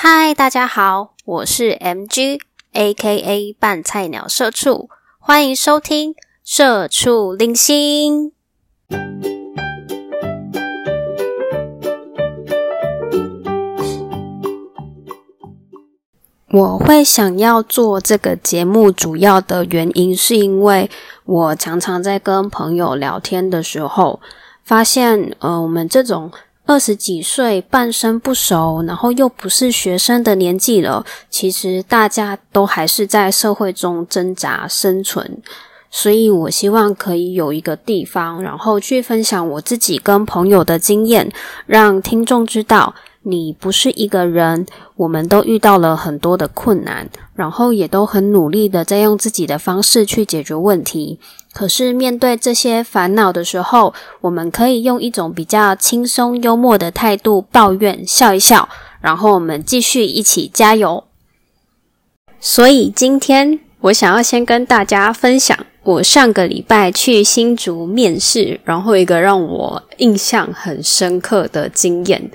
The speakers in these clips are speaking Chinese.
嗨，大家好，我是 MG，A.K.A 半菜鸟社畜，欢迎收听社畜零星。我会想要做这个节目，主要的原因是因为我常常在跟朋友聊天的时候，发现，呃，我们这种二十几岁、半生不熟，然后又不是学生的年纪了，其实大家都还是在社会中挣扎生存。所以我希望可以有一个地方，然后去分享我自己跟朋友的经验，让听众知道。你不是一个人，我们都遇到了很多的困难，然后也都很努力的在用自己的方式去解决问题。可是面对这些烦恼的时候，我们可以用一种比较轻松幽默的态度抱怨，笑一笑，然后我们继续一起加油。所以今天我想要先跟大家分享我上个礼拜去新竹面试，然后一个让我印象很深刻的经验。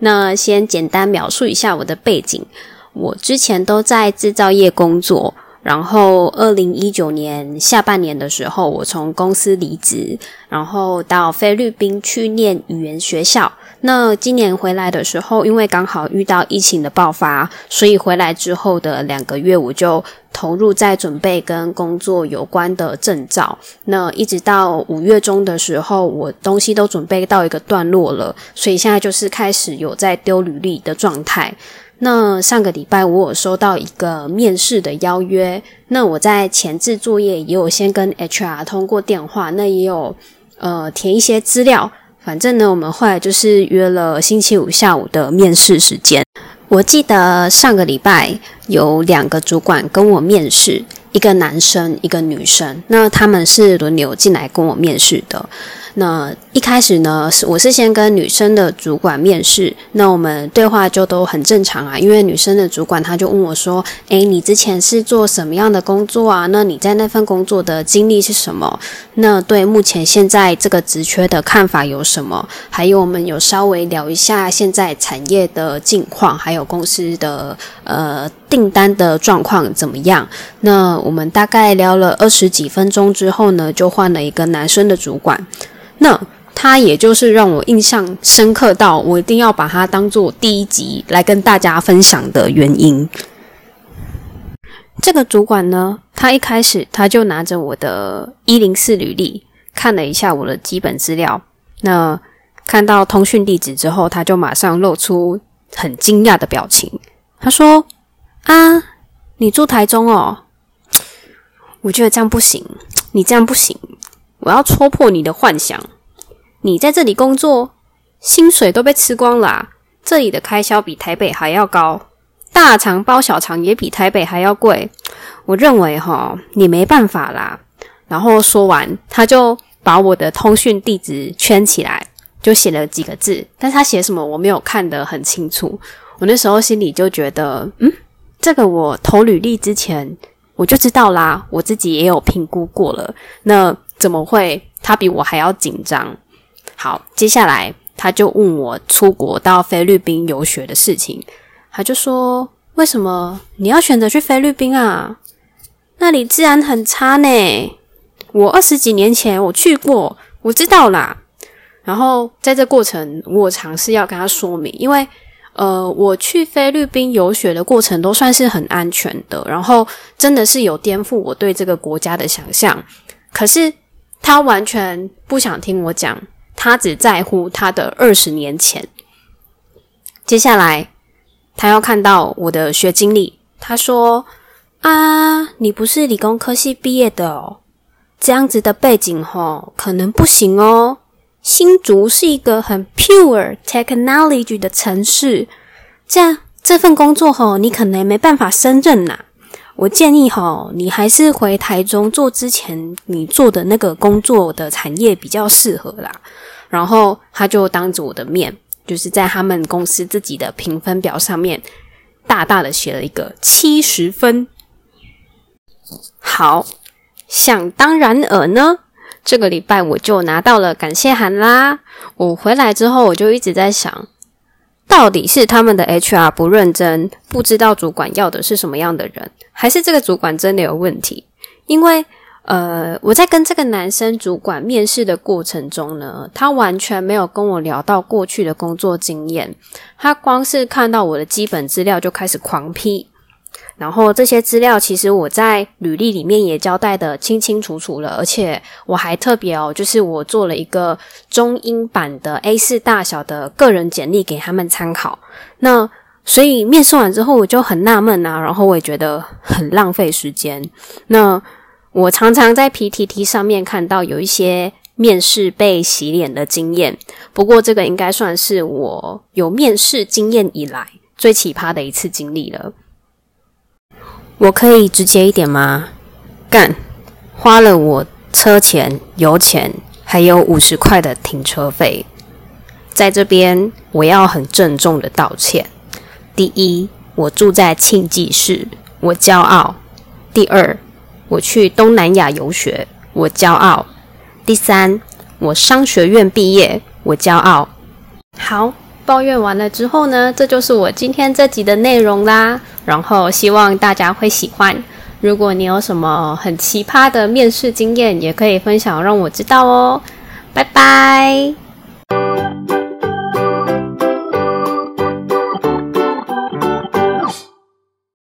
那先简单描述一下我的背景。我之前都在制造业工作，然后二零一九年下半年的时候，我从公司离职，然后到菲律宾去念语言学校。那今年回来的时候，因为刚好遇到疫情的爆发，所以回来之后的两个月，我就投入在准备跟工作有关的证照。那一直到五月中的时候，我东西都准备到一个段落了，所以现在就是开始有在丢履历的状态。那上个礼拜我有收到一个面试的邀约，那我在前置作业也有先跟 HR 通过电话，那也有呃填一些资料。反正呢，我们后来就是约了星期五下午的面试时间。我记得上个礼拜有两个主管跟我面试，一个男生，一个女生。那他们是轮流进来跟我面试的。那一开始呢，是我是先跟女生的主管面试，那我们对话就都很正常啊。因为女生的主管他就问我说：“诶，你之前是做什么样的工作啊？那你在那份工作的经历是什么？那对目前现在这个职缺的看法有什么？还有我们有稍微聊一下现在产业的近况，还有公司的呃订单的状况怎么样？那我们大概聊了二十几分钟之后呢，就换了一个男生的主管。那他也就是让我印象深刻到我一定要把他当做第一集来跟大家分享的原因。这个主管呢，他一开始他就拿着我的一零四履历看了一下我的基本资料，那看到通讯地址之后，他就马上露出很惊讶的表情。他说：“啊，你住台中哦？我觉得这样不行，你这样不行。”我要戳破你的幻想，你在这里工作，薪水都被吃光了。这里的开销比台北还要高，大肠包小肠也比台北还要贵。我认为哈，你没办法啦。然后说完，他就把我的通讯地址圈起来，就写了几个字，但是他写什么我没有看得很清楚。我那时候心里就觉得，嗯，这个我投履历之前我就知道啦，我自己也有评估过了。那怎么会？他比我还要紧张。好，接下来他就问我出国到菲律宾游学的事情。他就说：“为什么你要选择去菲律宾啊？那里治安很差呢。我二十几年前我去过，我知道啦。然后在这过程，我尝试要跟他说明，因为呃，我去菲律宾游学的过程都算是很安全的，然后真的是有颠覆我对这个国家的想象。可是。他完全不想听我讲，他只在乎他的二十年前。接下来，他要看到我的学经历。他说：“啊，你不是理工科系毕业的哦，这样子的背景吼，可能不行哦。新竹是一个很 pure technology 的城市，这样这份工作吼，你可能没办法胜任呐。”我建议哈，你还是回台中做之前你做的那个工作的产业比较适合啦。然后他就当着我的面，就是在他们公司自己的评分表上面大大的写了一个七十分。好，想当然尔呢，这个礼拜我就拿到了感谢函啦。我回来之后，我就一直在想，到底是他们的 HR 不认真，不知道主管要的是什么样的人，还是这个主管真的有问题？因为，呃，我在跟这个男生主管面试的过程中呢，他完全没有跟我聊到过去的工作经验，他光是看到我的基本资料就开始狂批。然后这些资料其实我在履历里面也交代的清清楚楚了，而且我还特别哦，就是我做了一个中英版的 A 四大小的个人简历给他们参考。那所以面试完之后我就很纳闷啊，然后我也觉得很浪费时间。那我常常在 PTT 上面看到有一些面试被洗脸的经验，不过这个应该算是我有面试经验以来最奇葩的一次经历了。我可以直接一点吗？干，花了我车钱、油钱，还有五十块的停车费，在这边我要很郑重的道歉。第一，我住在庆记市，我骄傲；第二，我去东南亚游学，我骄傲；第三，我商学院毕业，我骄傲。好。抱怨完了之后呢，这就是我今天这集的内容啦。然后希望大家会喜欢。如果你有什么很奇葩的面试经验，也可以分享让我知道哦。拜拜。